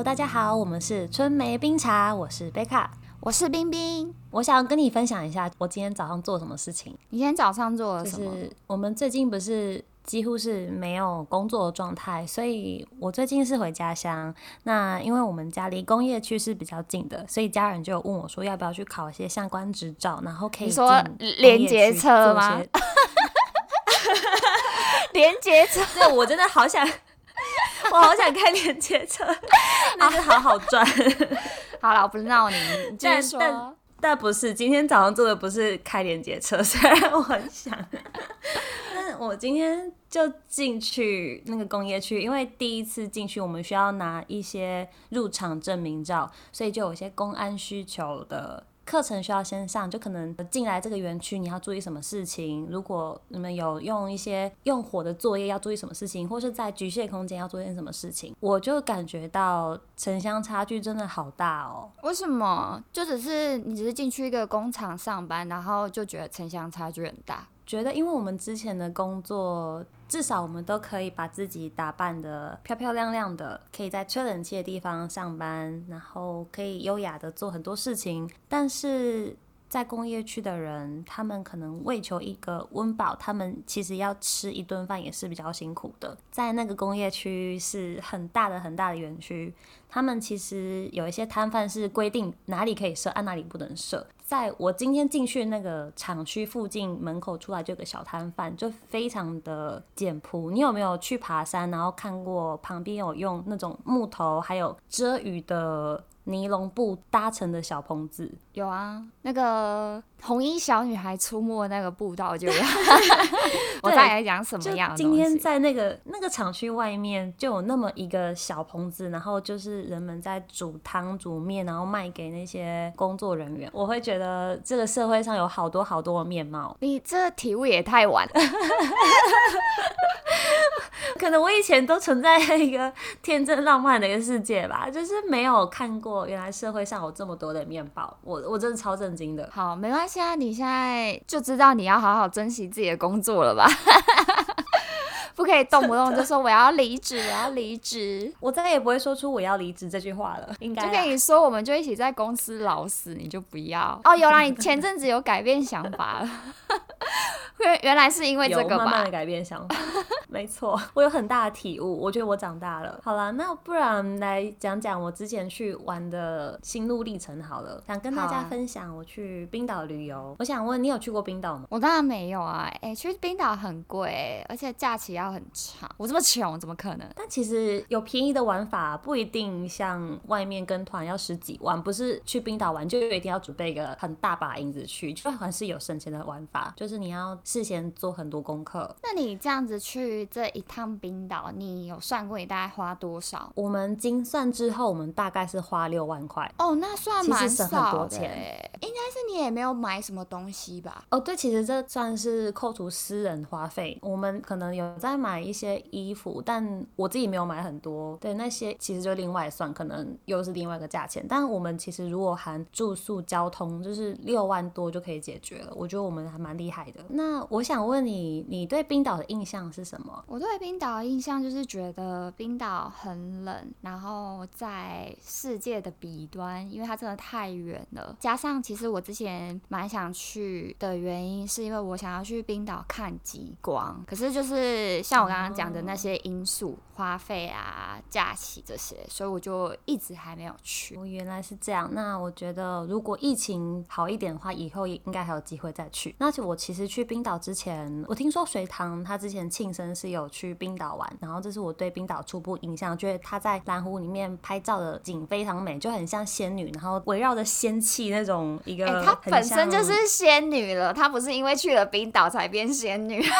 Hello，大家好，我们是春梅冰茶，我是贝卡，我是冰冰。我想跟你分享一下我今天早上做什么事情。你今天早上做了什么？就是我们最近不是几乎是没有工作的状态，所以我最近是回家乡。那因为我们家离工业区是比较近的，所以家人就问我说要不要去考一些相关执照，然后可以你说连接车吗？连接车，对我真的好想。我好想开连接车，那就好好赚。好了，我不闹你，但但但不是，今天早上做的不是开连接车，虽然我很想。但我今天就进去那个工业区，因为第一次进去，我们需要拿一些入场证明照，所以就有些公安需求的。课程需要先上，就可能进来这个园区你要注意什么事情。如果你们有用一些用火的作业，要注意什么事情，或是在局限空间要做些什么事情，我就感觉到城乡差距真的好大哦。为什么？就只是你只是进去一个工厂上班，然后就觉得城乡差距很大？觉得因为我们之前的工作。至少我们都可以把自己打扮的漂漂亮亮的，可以在吹冷气的地方上班，然后可以优雅的做很多事情。但是在工业区的人，他们可能为求一个温饱，他们其实要吃一顿饭也是比较辛苦的。在那个工业区是很大的很大的园区，他们其实有一些摊贩是规定哪里可以设，按哪里不能设。在我今天进去那个厂区附近门口出来就有个小摊贩，就非常的简朴。你有没有去爬山，然后看过旁边有用那种木头还有遮雨的？尼龙布搭成的小棚子，有啊，那个红衣小女孩出没那个步道就有。我大概讲什么样？今天在那个那个厂区外面就有那么一个小棚子，然后就是人们在煮汤煮面，然后卖给那些工作人员。我会觉得这个社会上有好多好多的面貌。你这体悟也太晚了。可能我以前都存在一个天真浪漫的一个世界吧，就是没有看过原来社会上有这么多的面包，我我真的超震惊的。好，没关系啊，你现在就知道你要好好珍惜自己的工作了吧。不可以动不动就说我要离职，我要离职，我再也不会说出我要离职这句话了。应该就跟你说，我们就一起在公司老死，你就不要 哦。有啦，你前阵子有改变想法了，原原来是因为这个吧？慢慢的改变想法，没错，我有很大的体悟，我觉得我长大了。好了，那不然来讲讲我之前去玩的心路历程好了，想跟大家分享我去冰岛旅游。我想问你有去过冰岛吗？我当然没有啊，哎，去冰岛很贵，而且假期要。很长，我这么穷怎么可能？但其实有便宜的玩法，不一定像外面跟团要十几万，不是去冰岛玩就一定要准备一个很大把银子去，就还是有省钱的玩法，就是你要事先做很多功课。那你这样子去这一趟冰岛，你有算过你大概花多少？我们精算之后，我们大概是花六万块。哦，那算蛮少的，应该是你也没有买什么东西吧？哦，对，其实这算是扣除私人花费，我们可能有在。买一些衣服，但我自己没有买很多。对那些其实就另外算，可能又是另外一个价钱。但我们其实如果含住宿、交通，就是六万多就可以解决了。我觉得我们还蛮厉害的。那我想问你，你对冰岛的印象是什么？我对冰岛的印象就是觉得冰岛很冷，然后在世界的彼端，因为它真的太远了。加上其实我之前蛮想去的原因，是因为我想要去冰岛看极光。可是就是像我刚刚讲的那些因素，花费啊、假期这些，所以我就一直还没有去。我原来是这样，那我觉得如果疫情好一点的话，以后也应该还有机会再去。那我其实去冰岛之前，我听说隋唐他之前庆生是有去冰岛玩，然后这是我对冰岛初步印象，觉得他在蓝湖里面拍照的景非常美，就很像仙女，然后围绕着仙气那种一个。她本身就是仙女了，她不是因为去了冰岛才变仙女。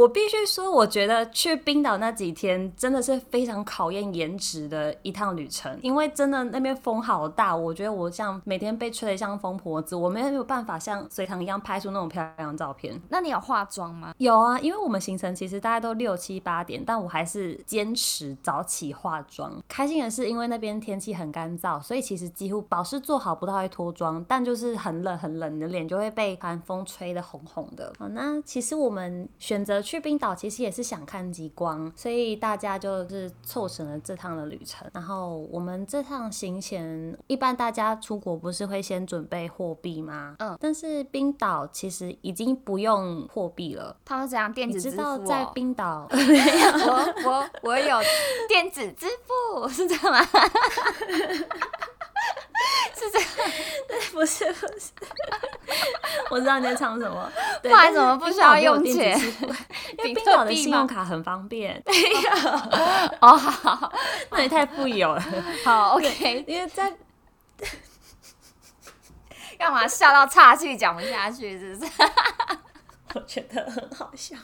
我必须说，我觉得去冰岛那几天真的是非常考验颜值的一趟旅程，因为真的那边风好大，我觉得我像每天被吹得像疯婆子，我没有办法像隋唐一样拍出那种漂亮的照片。那你有化妆吗？有啊，因为我们行程其实大概都六七八点，但我还是坚持早起化妆。开心的是，因为那边天气很干燥，所以其实几乎保湿做好不到会脱妆，但就是很冷很冷，你的脸就会被寒风吹得红红的。好，那其实我们选择。去冰岛其实也是想看极光，所以大家就是凑成了这趟的旅程。然后我们这趟行前，一般大家出国不是会先准备货币吗？嗯但是冰岛其实已经不用货币了。他们怎样电子支付、知道哦？在冰岛，我我我有电子支付，是这样吗？不是 不是，我知道你在唱什么。对不然但怎么不需要用钱 因为冰岛的信用卡很方便。哦，好那你太富有了。好，OK，因为在干嘛笑到岔气讲不下去，是不是？我觉得很好笑。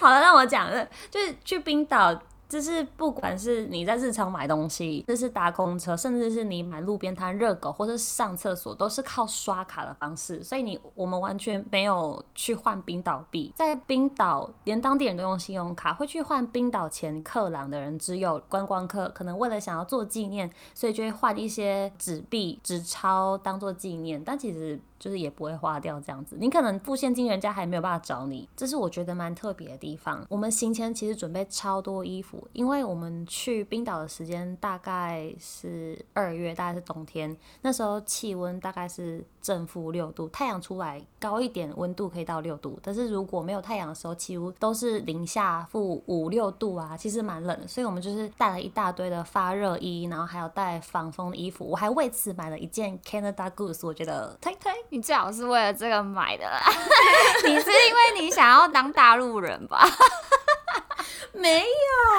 好了，让我讲了，就是去冰岛，就是不管是你在日常买东西，就是搭公车，甚至是你买路边摊热狗或者上厕所，都是靠刷卡的方式。所以你我们完全没有去换冰岛币，在冰岛连当地人都用信用卡，会去换冰岛钱克朗的人只有观光客，可能为了想要做纪念，所以就会换一些纸币、纸钞当做纪念，但其实就是也不会花掉这样子。你可能付现金，人家还没有办法找你，这是我觉得蛮特别的地方。我们行前其实准备超多衣服，因为我们去冰岛的时间大概是二月，大概是冬天，那时候气温大概是正负六度，太阳出来高一点，温度可以到六度，但是如果没有太阳的时候，几乎都是零下负五六度啊，其实蛮冷的。所以我们就是带了一大堆的发热衣，然后还有带防风的衣服，我还为此买了一件 Canada Goose，我觉得推推。你最好是为了这个买的啦，你是因为你想要当大陆人吧？没有，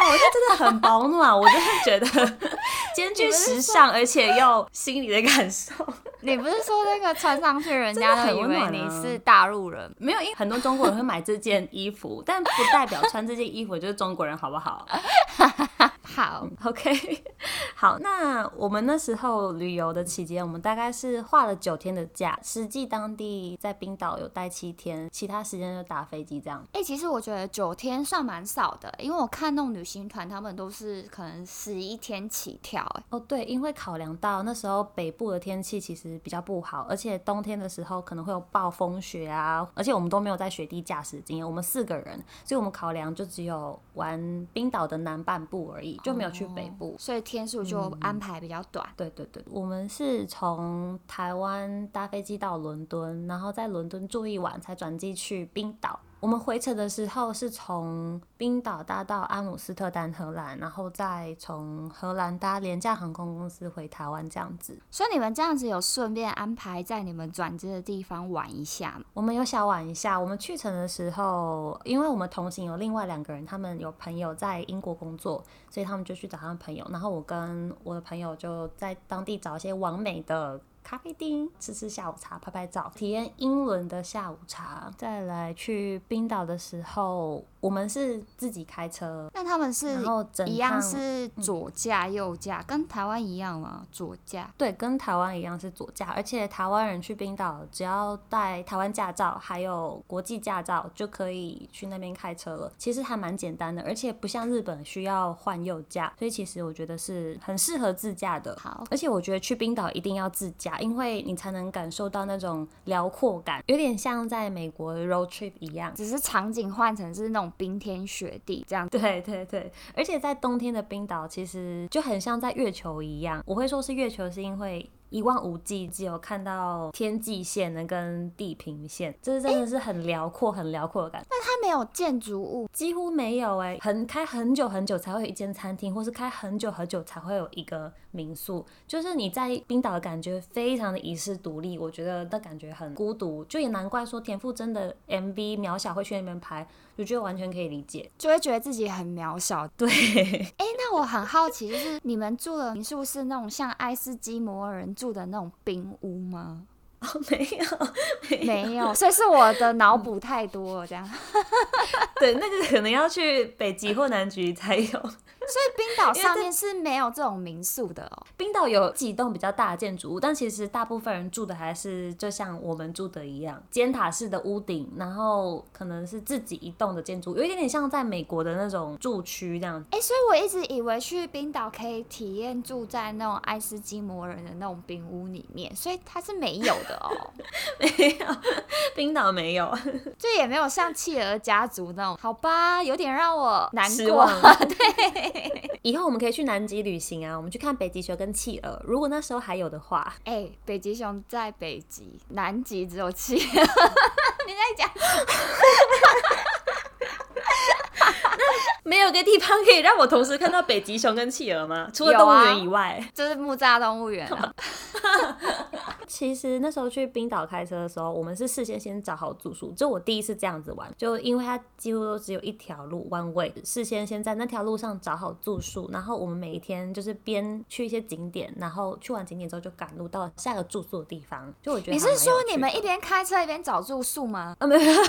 它真的很保暖，我真的觉得 兼具时尚而且又心里的感受。你不是说那个穿上去，人家都以为你是大陆人？没有，因为很多中国人会买这件衣服，但不代表穿这件衣服就是中国人，好不好好，？OK，好，那我们那时候旅游的期间，我们大概是画了九天的假，实际当地在冰岛有待七天，其他时间就打飞机这样。哎、其实我觉得九天算蛮少的，因为我看那种旅行团，他们都是可能十一天起跳、哎，哦，对，因为考量到那时候北部的天气其实比较不好，而且冬天的时候可能会有暴风雪啊，而且我们都没有在雪地驾驶经验，我们四个人，所以我们考量就只有玩冰岛的南半部而已，就没有去北部。所以天数就安排比较短。对对对，我们是从台湾搭飞机到伦敦，然后在伦敦住一晚，才转机去冰岛。我们回程的时候是从冰岛搭到阿姆斯特丹，荷兰，然后再从荷兰搭廉价航空公司回台湾，这样子。所以你们这样子有顺便安排在你们转机的地方玩一下吗？我们有小玩一下。我们去程的时候，因为我们同行有另外两个人，他们有朋友在英国工作，所以他们就去找他们朋友。然后我跟我的朋友就在当地找一些完美的咖啡厅，吃吃下午茶，拍拍照，体验英伦的下午茶。再来去冰岛的时候，我们是自己开车，那他们是然后整一样趟是左驾右驾，跟台湾一样吗？左驾。对，跟台湾一样是左驾，而且台湾人去冰岛只要带台湾驾照，还有国际驾照就可以去那边开车了。其实还蛮简单的，而且不像日本需要换右驾，所以其实我觉得是很适合自驾的。好，而且我觉得去冰岛一定要自驾，因为你才能感受到那种辽阔感，有点像在美国的 road trip 一样。只是场景换成是那种冰天雪地这样。对对对，而且在冬天的冰岛，其实就很像在月球一样。我会说是月球，是因为一望无际，只有看到天际线的跟地平线，这真的是很辽阔、很辽阔的感觉。它没有建筑物，几乎没有哎、很开很久很久才会有一间餐厅，或是开很久很久才会有一个民宿。就是你在冰岛的感觉非常的遗世独立，我觉得那感觉很孤独，就也难怪说田馥甄的 MV 渺小会去那边拍，我觉得完全可以理解。就会觉得自己很渺小。对，哎、那我很好奇，就是你们住的民宿是那种像爱斯基摩人住的那种冰屋吗？哦，没有，没有，所以是我的脑补太多了，这样。对，那个可能要去北极或南极才有。所以冰岛上面是没有这种民宿的哦。冰岛有几栋比较大的建筑物，但其实大部分人住的还是就像我们住的一样，尖塔式的屋顶，然后可能是自己一栋的建筑，有一点点像在美国的那种住区这样。哎，所以我一直以为去冰岛可以体验住在那种爱斯基摩人的那种冰屋里面，所以它是没有的哦。没有，冰岛没有，就也没有像企鹅家族那种。好吧，有点让我难过。对，以后我们可以去南极旅行啊，我们去看北极熊跟企鹅。如果那时候还有的话，哎，北极熊在北极，南极只有企鹅。你在讲？没有个地方可以让我同时看到北极熊跟企鹅吗？除了动物园以外，就是木栅动物园。其实那时候去冰岛开车的时候，我们是事先先找好住宿。就我第一次这样子玩，就因为它几乎都只有一条路，one way，事先先在那条路上找好住宿，然后我们每一天就是边去一些景点，然后去完景点之后就赶路到下个住宿的地方。就我觉得你是说你们一边开车一边找住宿吗？啊，没有，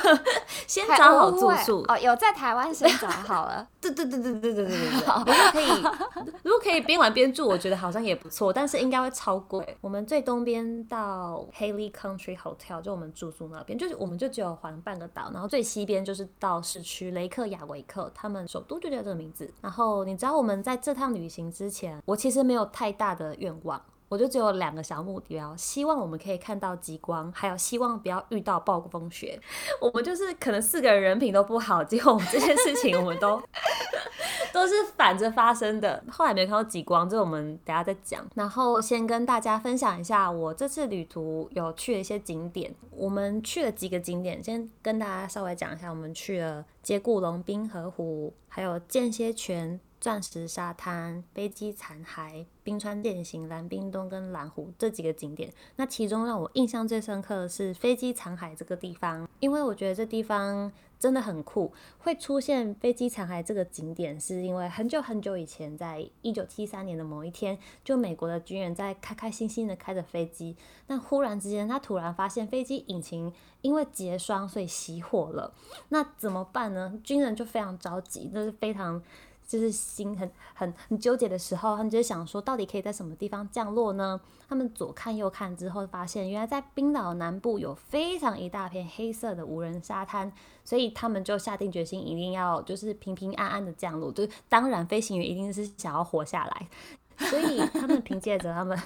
先找好住宿哦，有在台湾先找好了。对对对对对对对对对，如果可以，如果可以边玩边住，我觉得好像也不错，但是应该会超贵。我们最东边到 Haley Country Hotel，就我们住宿那边，就是我们就只有环半个岛，然后最西边就是到市区雷克雅维克，他们首都就叫这个名字。然后你知道我们在这趟旅行之前，我其实没有太大的愿望。我就只有两个小目标，希望我们可以看到极光，还有希望不要遇到暴风雪。我们就是可能四个人人品都不好，结果我们这件事情我们都 都是反着发生的。后来没有看到极光，这我们等下再讲。然后先跟大家分享一下我这次旅途有去的一些景点。我们去了几个景点，先跟大家稍微讲一下。我们去了接固龙冰河湖，还有间歇泉。钻石沙滩、飞机残骸、冰川践行、蓝冰洞跟蓝湖这几个景点，那其中让我印象最深刻的是飞机残骸这个地方，因为我觉得这地方真的很酷。会出现飞机残骸这个景点，是因为很久很久以前，在一九七三年的某一天，就美国的军人在开开心心的开着飞机，但忽然之间，他突然发现飞机引擎因为结霜，所以熄火了。那怎么办呢？军人就非常着急，那是非常。就是心很很很纠结的时候，他们就想说，到底可以在什么地方降落呢？他们左看右看之后，发现原来在冰岛南部有非常一大片黑色的无人沙滩，所以他们就下定决心，一定要就是平平安安的降落。就当然，飞行员一定是想要活下来，所以他们凭借着他们。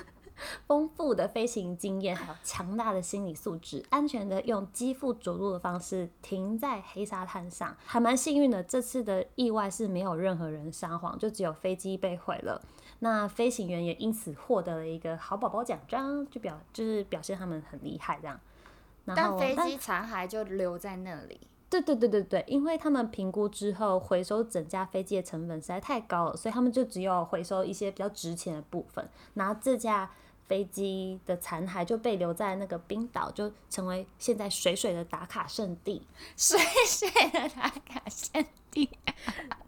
丰富的飞行经验，还有强大的心理素质，安全的用机腹着陆的方式停在黑沙滩上，还蛮幸运的。这次的意外是没有任何人撒谎，就只有飞机被毁了。那飞行员也因此获得了一个好宝宝奖章，就表就是表现他们很厉害这样。但飞机残骸就留在那里。对对对对对，因为他们评估之后，回收整架飞机的成本实在太高了，所以他们就只有回收一些比较值钱的部分，拿这架。飞机的残骸就被留在那个冰岛，就成为现在水水的打卡圣地。水水的打卡圣地。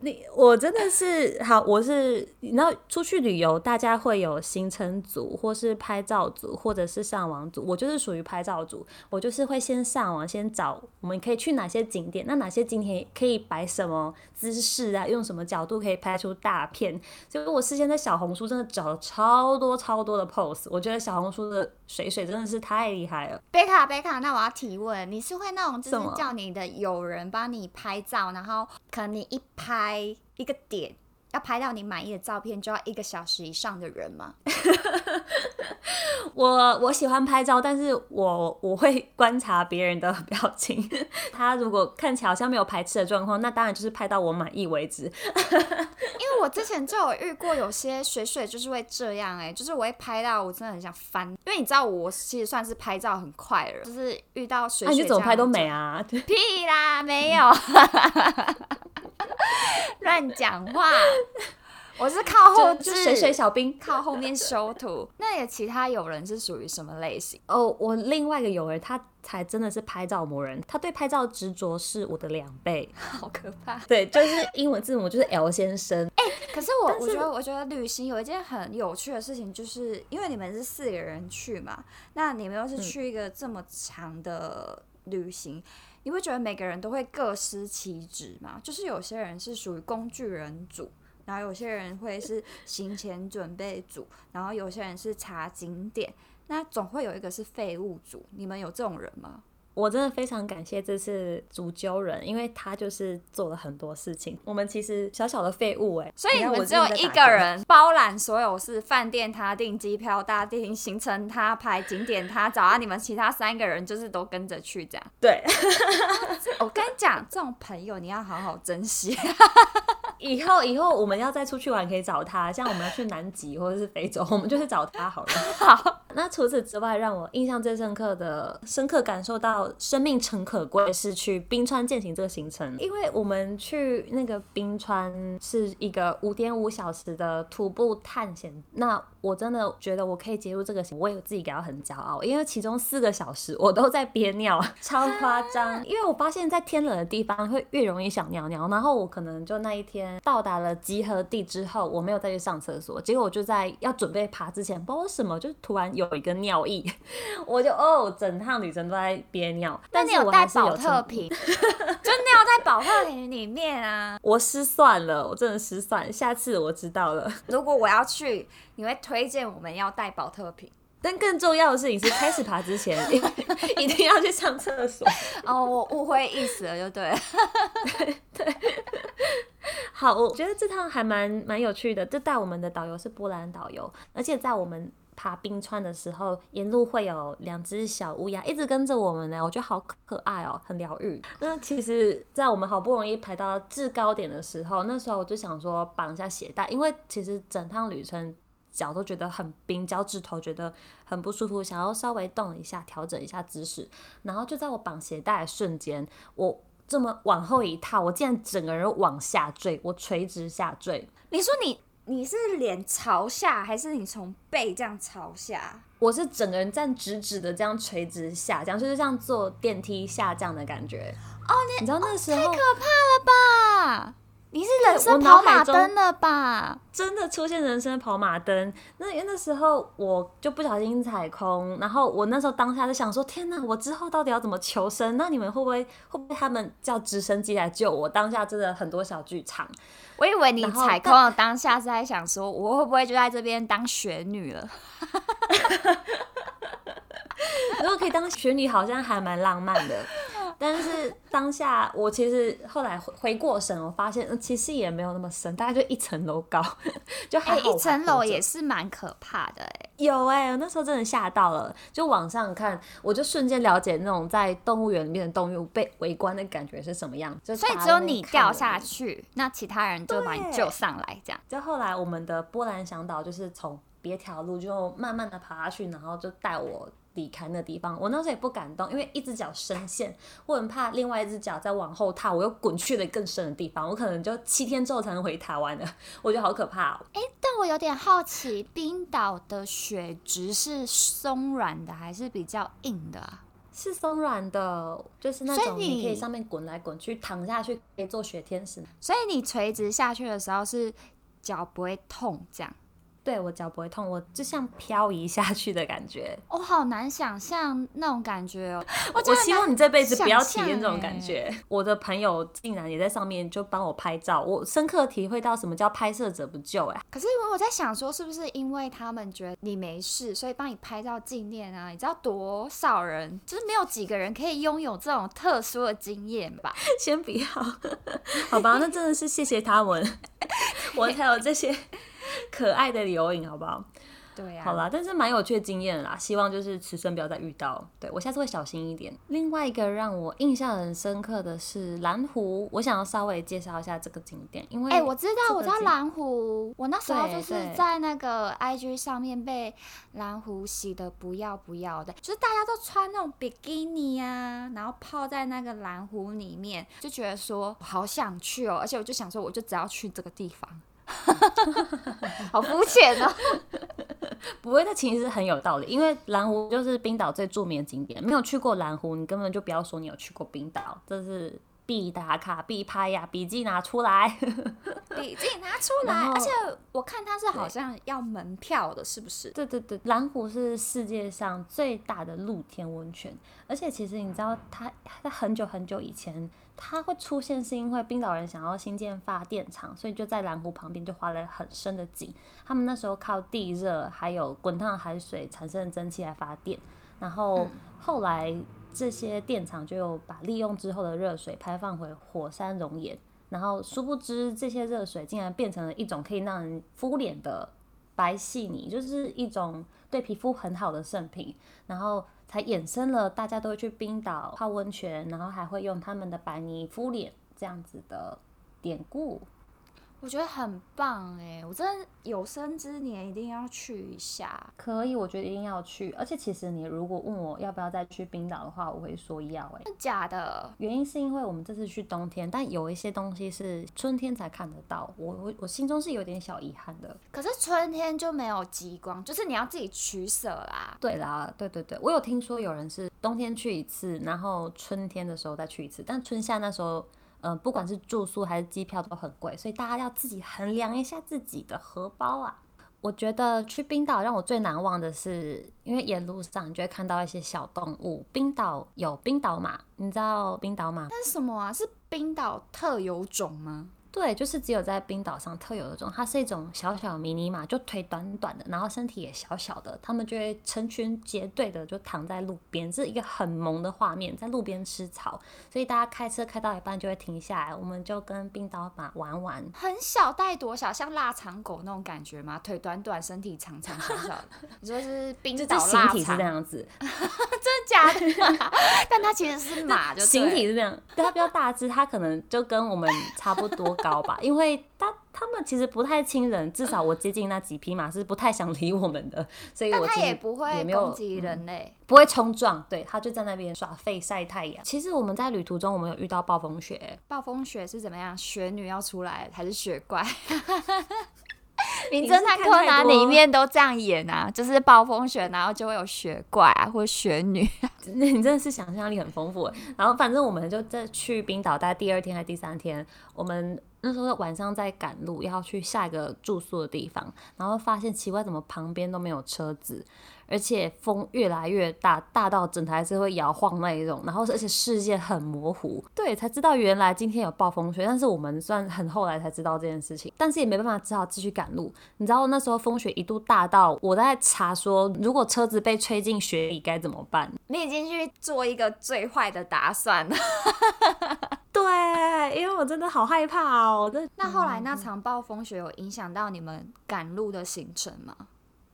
你 我真的是好，我是你知道出去旅游，大家会有行程组，或是拍照组，或者是上网组。我就是属于拍照组，我就是会先上网，先找我们可以去哪些景点，那哪些景点可以摆什么姿势啊，用什么角度可以拍出大片。所以我事先在小红书真的找了超多超多的 pose，我觉得小红书的水水真的是太厉害了。贝卡贝卡，那我要提问，你是会那种就是叫你的友人帮你拍照，然后可能你一拍。拍一个点，要拍到你满意的照片，就要一个小时以上的人吗？我我喜欢拍照，但是我我会观察别人的 表情。他如果看起来好像没有排斥的状况，那当然就是拍到我满意为止。因为我之前就有遇过有些水水就是会这样，哎，就是我会拍到我真的很想翻。因为你知道我其实算是拍照很快的，就是遇到水水，你怎么拍都美啊？屁啦，没有。乱讲话！我是靠后置，水水小兵靠后面修图。那有其他友人是属于什么类型？哦，我另外一个友人，他才真的是拍照魔人，他对拍照执着是我的两倍，好可怕。对，就是英文字母就是 L 先生。哎，可是我我觉得我觉得旅行有一件很有趣的事情，就是因为你们是四个人去嘛，那你们又是去一个这么长的旅行。你会觉得每个人都会各司其职吗？就是有些人是属于工具人组，然后有些人会是行前准备组，然后有些人是查景点，那总会有一个是废物组。你们有这种人吗？我真的非常感谢这次主揪人，因为他就是做了很多事情。我们其实小小的废物哎，所以我们只有一个人包揽所有事，饭店他订机票，他订行程，他排景点，他找啊，你们其他三个人就是都跟着去这样。对，我跟你讲，这种朋友你要好好珍惜。以后以后我们要再出去玩，可以找他。像我们要去南极或者是非洲，我们就去找他好了。好，那除此之外，让我印象最深刻的、深刻感受到生命诚可贵，是去冰川践行这个行程。因为我们去那个冰川是一个五点五小时的徒步探险。那我真的觉得我可以接入这个，我也自己感到很骄傲，因为其中四个小时我都在憋尿，超夸张。因为我发现，在天冷的地方会越容易想尿尿，然后我可能就那一天到达了集合地之后，我没有再去上厕所，结果我就在要准备爬之前，不知道为什么，就突然有一个尿意，我就哦，整趟旅程都在憋尿。但你有带保特瓶，就尿在保特瓶里面啊！我失算了，我真的失算，下次我知道了。如果我要去。你会推荐我们要带保特瓶，但更重要的事情是开始爬之前 一定要去上厕所。哦，我误会意思了，就对。对，好，我觉得这趟还蛮蛮有趣的。就带我们的导游是波兰导游，而且在我们爬冰川的时候，沿路会有两只小乌鸦一直跟着我们呢，我觉得好可爱哦，很疗愈。那其实，在我们好不容易排到制高点的时候，那时候我就想说绑一下鞋带，因为其实整趟旅程。脚都觉得很冰，脚趾头觉得很不舒服，想要稍微动一下，调整一下姿势。然后就在我绑鞋带的瞬间，我这么往后一踏，我竟然整个人往下坠，我垂直下坠。你说你你是脸朝下，还是你从背这样朝下？我是整个人站直直的这样垂直下降，就是像坐电梯下降的感觉。哦，你知道那时候太可怕了吧？你是人生跑马灯了吧？真的出现人生跑马灯。那那时候我就不小心踩空，然后我那时候当下就想说：天哪，我之后到底要怎么求生？那你们会不会会不会他们叫直升机来救我？当下真的很多小剧场。我以为你踩空的当下是在想说，我会不会就在这边当雪女了？如果可以当雪女，好像还蛮浪漫的。但是当下，我其实后来回回过神，我发现其实也没有那么深，大概就一层楼高，就还一层楼也是蛮可怕的哎。有哎，那时候真的吓到了，就往上看，我就瞬间了解那种在动物园里面的动物被围观的感觉是什么样。所以只有你掉下去，那其他人就把你救上来，这样。就后来我们的波兰向导就是从别条路就慢慢的爬下去，然后就带我。离开那地方，我那时候也不敢动，因为一只脚深陷，我很怕另外一只脚再往后踏，我又滚去了更深的地方，我可能就七天之后才能回台湾的，我觉得好可怕哦。哎，但我有点好奇，冰岛的雪质是松软的还是比较硬的？是松软的，就是那种你可以上面滚来滚去，躺下去可以做雪天使。所以你垂直下去的时候是脚不会痛这样。对我脚不会痛，我就像漂移下去的感觉。我好难想象那种感觉哦。我希望你这辈子不要体验这种感觉。我的朋友竟然也在上面就帮我拍照，我深刻体会到什么叫拍摄者不救哎。可是我在想说，是不是因为他们觉得你没事，所以帮你拍照纪念啊？你知道多少人就是没有几个人可以拥有这种特殊的经验吧？先不要，好吧？那真的是谢谢他们，我才有这些。可爱的留影，好不好？对呀，好啦，但是蛮有趣的经验啦，希望就是此生不要再遇到。对我下次会小心一点。另外一个让我印象很深刻的是蓝湖，我想要稍微介绍一下这个景点，因为哎，我知道，我知道蓝湖，我那时候就是在那个 IG 上面被蓝湖洗的不要不要的，就是大家都穿那种比基尼啊，然后泡在那个蓝湖里面，就觉得说好想去哦，而且我就想说，我就只要去这个地方。好肤浅哦！不会，那其实很有道理，因为蓝湖就是冰岛最著名的景点。没有去过蓝湖，你根本就不要说你有去过冰岛，这是必打卡、必拍呀，笔记拿出来。笔记拿出来，而且我看它是好像要门票的，是不是？对对对，蓝湖是世界上最大的露天温泉，而且其实你知道它，它在很久很久以前，它会出现是因为冰岛人想要新建发电厂，所以就在蓝湖旁边就挖了很深的井。他们那时候靠地热还有滚烫海水产生的蒸汽来发电，然后后来这些电厂就有把利用之后的热水排放回火山熔岩。然后殊不知，这些热水竟然变成了一种可以让人敷脸的白细腻，就是一种对皮肤很好的圣品。然后才衍生了大家都会去冰岛泡温泉，然后还会用他们的白泥敷脸这样子的典故。我觉得很棒哎，我真的有生之年一定要去一下。可以，我觉得一定要去。而且其实你如果问我要不要再去冰岛的话，我会说要哎。真的假的？原因是因为我们这次去冬天，但有一些东西是春天才看得到，我我我心中是有点小遗憾的。可是春天就没有极光，就是你要自己取舍啦。对啦，对对对，我有听说有人是冬天去一次，然后春天的时候再去一次，但春夏那时候。嗯，不管是住宿还是机票都很贵，所以大家要自己衡量一下自己的荷包啊。我觉得去冰岛让我最难忘的是，因为沿路上你就会看到一些小动物。冰岛有冰岛马，你知道冰岛马？那是什么啊？是冰岛特有种吗？对，就是只有在冰岛上特有的种，它是一种小小迷你马，就腿短短的，然后身体也小小的，它们就会成群结队的就躺在路边，这是一个很萌的画面，在路边吃草，所以大家开车开到一半就会停下来，我们就跟冰岛马玩玩。很小，带多小？像腊肠狗那种感觉吗？腿短短，身体长长小小的。你说是冰岛腊肠？形体是这样子，真的假的？但它其实是马，就形体是这样，它比较大只，它可能就跟我们差不多。高吧，因为他他们其实不太亲人，至少我接近那几匹马是不太想理我们的，所以我也不会攻击人类，不会冲撞，对，他就在那边耍废晒太阳。其实我们在旅途中，我们有遇到暴风雪，暴风雪是怎么样？雪女要出来还是雪怪？名侦探柯南里面都这样演啊，就是暴风雪，然后就会有雪怪啊，或者雪女。那 你真的是想象力很丰富。然后反正我们就在去冰岛，大概第二天还是第三天，我们。那时候晚上在赶路，要去下一个住宿的地方，然后发现奇怪，怎么旁边都没有车子，而且风越来越大，大到整台车会摇晃那一种，然后而且视线很模糊。对，才知道原来今天有暴风雪，但是我们算很后来才知道这件事情，但是也没办法，只好继续赶路。你知道那时候风雪一度大到我在查说，如果车子被吹进雪里该怎么办？你已经去做一个最坏的打算了。对，因为我真的好害怕哦。那后来那场暴风雪有影响到你们赶路的行程吗？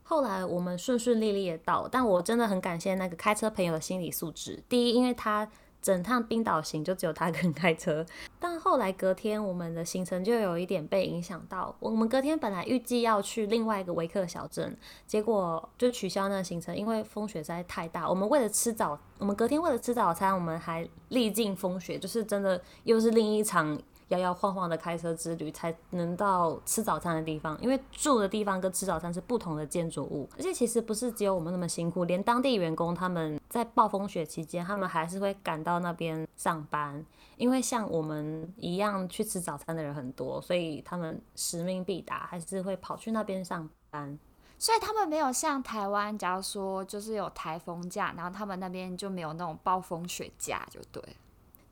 后来我们顺顺利利的到，但我真的很感谢那个开车朋友的心理素质。第一，因为他。整趟冰岛行就只有他 跟开车，但后来隔天我们的行程就有一点被影响到。我们隔天本来预计要去另外一个维克小镇，结果就取消那个行程，因为风雪实在太大。我们为了吃早，我们隔天为了吃早餐，我们还历尽风雪，就是真的又是另一场。摇摇晃晃的开车之旅才能到吃早餐的地方，因为住的地方跟吃早餐是不同的建筑物，而且其实不是只有我们那么辛苦，连当地员工他们在暴风雪期间，他们还是会赶到那边上班，因为像我们一样去吃早餐的人很多，所以他们使命必达，还是会跑去那边上班。所以他们没有像台湾，假如说就是有台风假，然后他们那边就没有那种暴风雪假，就对。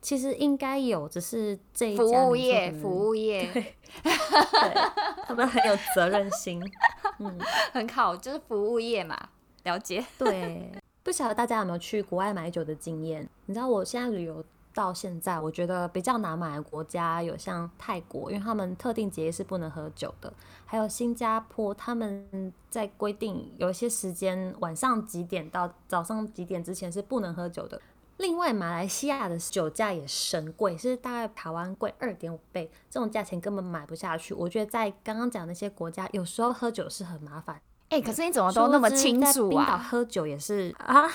其实应该有，只是这一家服务 业，服务业，对，他们很有责任心，嗯，很好，就是服务业嘛，了解。对，不晓得大家有没有去国外买酒的经验？你知道我现在旅游到现在，我觉得比较难买的国家有像泰国，因为他们特定节日是不能喝酒的；还有新加坡，他们在规定有一些时间，晚上几点到早上几点之前是不能喝酒的。另外，马来西亚的酒价也神贵，是大概台湾贵二点五倍，这种价钱根本买不下去。我觉得在刚刚讲那些国家，有时候喝酒是很麻烦。哎、可是你怎么都那么清楚啊在冰岛啊？喝酒也是 啊，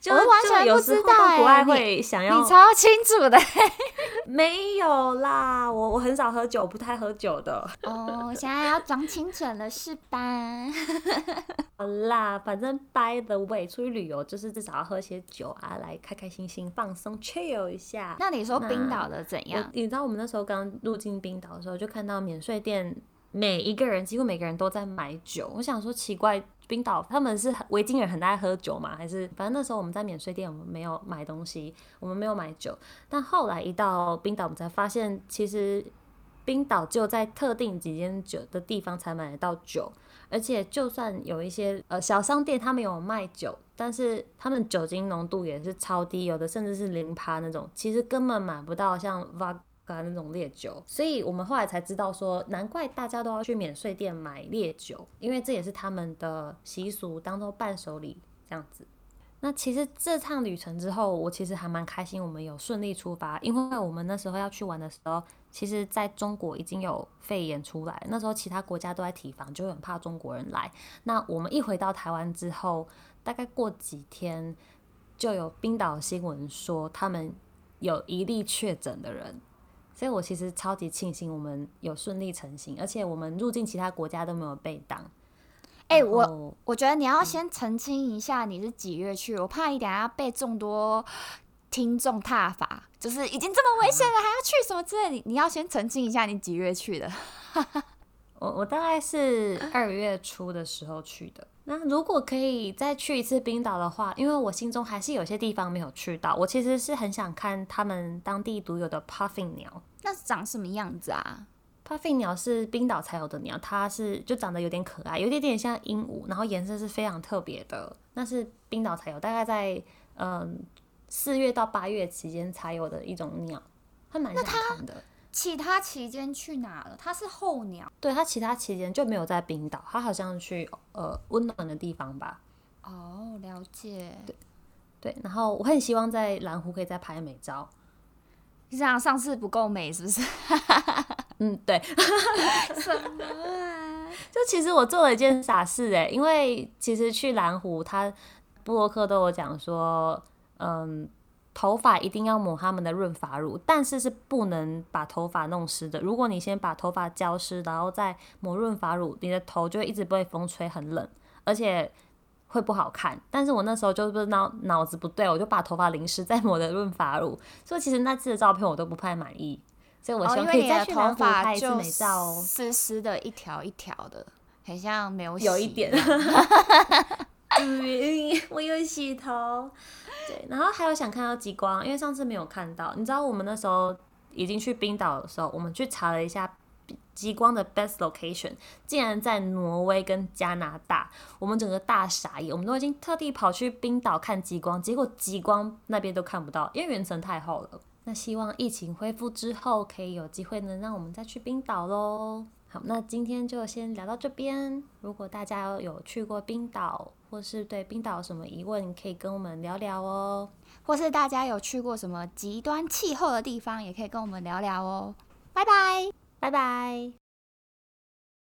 就我完全不知道都不爱欸你会想要你超清楚的 没有啦，我我很少喝酒，不太喝酒的。哦，现在要装清纯了是吧？好啦，反正 by the way，出去旅游就是至少要喝些酒啊，来开开心心放松 chill 一下。那你说冰那岛的怎我样？你知道我们那时候刚入境冰岛的时候，就看到免税店每一个人几乎每个人都在买酒。我想说奇怪，冰岛他们是维京人很爱喝酒吗？还是反正那时候我们在免税店我们没有买东西，我们没有买酒。但后来一到冰岛，我们才发现其实冰岛就在特定几间酒的地方才买得到酒。而且，就算有一些呃小商店，他们有卖酒，但是他们酒精浓度也是超低，有的甚至是零趴那种，其实根本买不到像 vodka 那种烈酒。所以我们后来才知道说，难怪大家都要去免税店买烈酒，因为这也是他们的习俗，当做伴手礼这样子。那其实这趟旅程之后，我其实还蛮开心，我们有顺利出发，因为我们那时候要去玩的时候，其实在中国已经有肺炎出来，那时候其他国家都在提防，就很怕中国人来。那我们一回到台湾之后，大概过几天，就有冰岛新闻说他们有一例确诊的人，所以我其实超级庆幸我们有顺利成行，而且我们入境其他国家都没有被挡。哎、然我我觉得你要先澄清一下你是几月去，我怕你等下被众多听众踏伐，就是已经这么危险了还要去什么之类的，你你要先澄清一下你几月去的。我我大概是二月初的时候去的。那如果可以再去一次冰岛的话，因为我心中还是有些地方没有去到，我其实是很想看他们当地独有的 puffin 鸟。那是长什么样子啊？puffin 鸟是冰岛才有的鸟，它是就长得有点可爱，有点点像鹦鹉，然后颜色是非常特别的，那是冰岛才有，大概在嗯四月到八月期间才有的一种鸟，还蛮想看的。其他期间去哪了？它是候鸟对它其他期间就没有在冰岛，它好像去呃温暖的地方吧。哦，了解。对对，然后我很希望在蓝湖可以再拍美照。你这样上次不够美是不是？嗯，对，什么啊？就其实我做了一件傻事哎，因为其实去蓝湖，他布洛克都有讲说，嗯，头发一定要抹他们的润发乳，但是是不能把头发弄湿的。如果你先把头发浇湿，然后再抹润发乳，你的头就会一直被风吹很冷，而且会不好看。但是我那时候就是脑脑子不对，我就把头发淋湿，再抹的润发乳，所以其实那次的照片我都不太满意。所以我希望可以再去蓝湖发就拍一次美照哦。湿湿的，一条一条的，很像没有洗有一点，对，我有洗头。对，然后还有想看到极光，因为上次没有看到。你知道我们那时候已经去冰岛的时候，我们去查了一下极光的 best location，竟然在挪威跟加拿大。我们整个大傻眼，我们都已经特地跑去冰岛看极光，结果极光那边都看不到，因为云层太厚了。那希望疫情恢复之后，可以有机会能让我们再去冰岛喽。好，那今天就先聊到这边。如果大家有去过冰岛，或是对冰岛有什么疑问，可以跟我们聊聊哦。或是大家有去过什么极端气候的地方，也可以跟我们聊聊哦。拜拜。拜拜。